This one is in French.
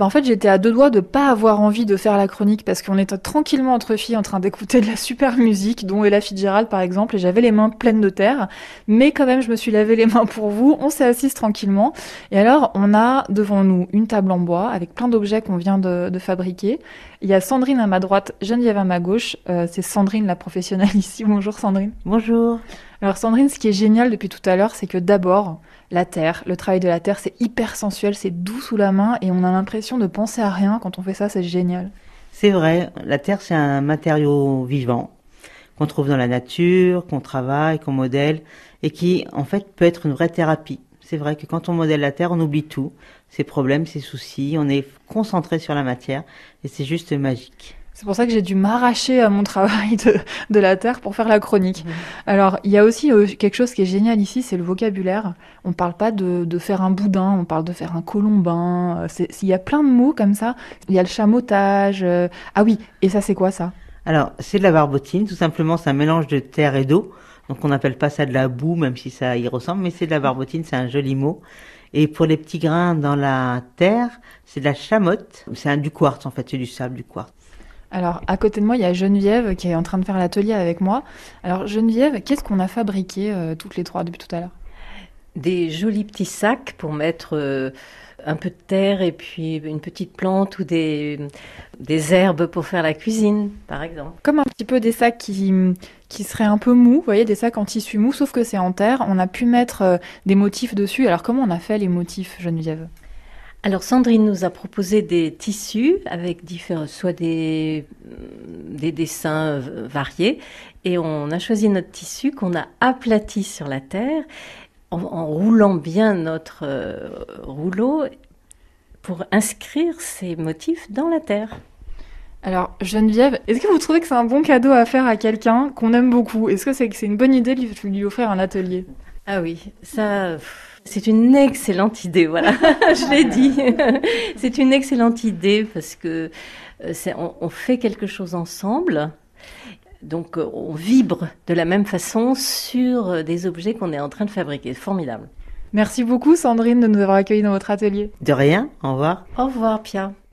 bah, En fait, j'étais à deux doigts de pas avoir envie de faire la chronique parce qu'on était tranquillement entre filles en train d'écouter de la super musique, dont Ella Fitzgerald par exemple, et j'avais les mains pleines de terre. Mais quand même, je me suis lavé les mains pour vous. On s'est assise tranquillement. Et alors, on a devant nous une table en bois avec plein d'objets qu'on vient de, fabriquer. Il y a Sandrine à ma droite, Geneviève à ma gauche. Euh, c'est Sandrine, la professionnelle ici. Bonjour Sandrine. Bonjour. Alors Sandrine, ce qui est génial depuis tout à l'heure, c'est que d'abord, la terre, le travail de la terre, c'est hyper sensuel, c'est doux sous la main et on a l'impression de penser à rien quand on fait ça, c'est génial. C'est vrai, la terre c'est un matériau vivant qu'on trouve dans la nature, qu'on travaille, qu'on modèle et qui en fait peut être une vraie thérapie. C'est vrai que quand on modèle la terre, on oublie tout, ses problèmes, ses soucis, on est concentré sur la matière et c'est juste magique. C'est pour ça que j'ai dû m'arracher à mon travail de, de, la terre pour faire la chronique. Mmh. Alors, il y a aussi euh, quelque chose qui est génial ici, c'est le vocabulaire. On parle pas de, de, faire un boudin, on parle de faire un colombin. Il y a plein de mots comme ça. Il y a le chamotage. Euh... Ah oui, et ça, c'est quoi ça? Alors, c'est de la barbotine. Tout simplement, c'est un mélange de terre et d'eau. Donc, on n'appelle pas ça de la boue, même si ça y ressemble, mais c'est de la barbotine, c'est un joli mot. Et pour les petits grains dans la terre, c'est de la chamotte. C'est du quartz, en fait, c'est du sable, du quartz. Alors, à côté de moi, il y a Geneviève qui est en train de faire l'atelier avec moi. Alors, Geneviève, qu'est-ce qu'on a fabriqué euh, toutes les trois depuis tout à l'heure? Des jolis petits sacs pour mettre euh, un peu de terre et puis une petite plante ou des, des herbes pour faire la cuisine, par exemple. Comme un petit peu des sacs qui, qui seraient un peu mous, vous voyez, des sacs en tissu mou, sauf que c'est en terre. On a pu mettre euh, des motifs dessus. Alors, comment on a fait les motifs, Geneviève? Alors Sandrine nous a proposé des tissus avec différents, soit des, des dessins variés, et on a choisi notre tissu qu'on a aplati sur la terre en, en roulant bien notre euh, rouleau pour inscrire ces motifs dans la terre. Alors Geneviève, est-ce que vous trouvez que c'est un bon cadeau à faire à quelqu'un qu'on aime beaucoup? Est-ce que c'est une bonne idée de lui, lui offrir un atelier? Ah oui, ça. C'est une excellente idée, voilà, je l'ai dit. c'est une excellente idée parce que on, on, fait quelque chose ensemble. Donc on vibre de la même façon sur des objets qu'on est en train de fabriquer. Formidable. Merci beaucoup Sandrine de nous avoir accueillis dans votre atelier. De rien, au revoir. Au revoir Pia.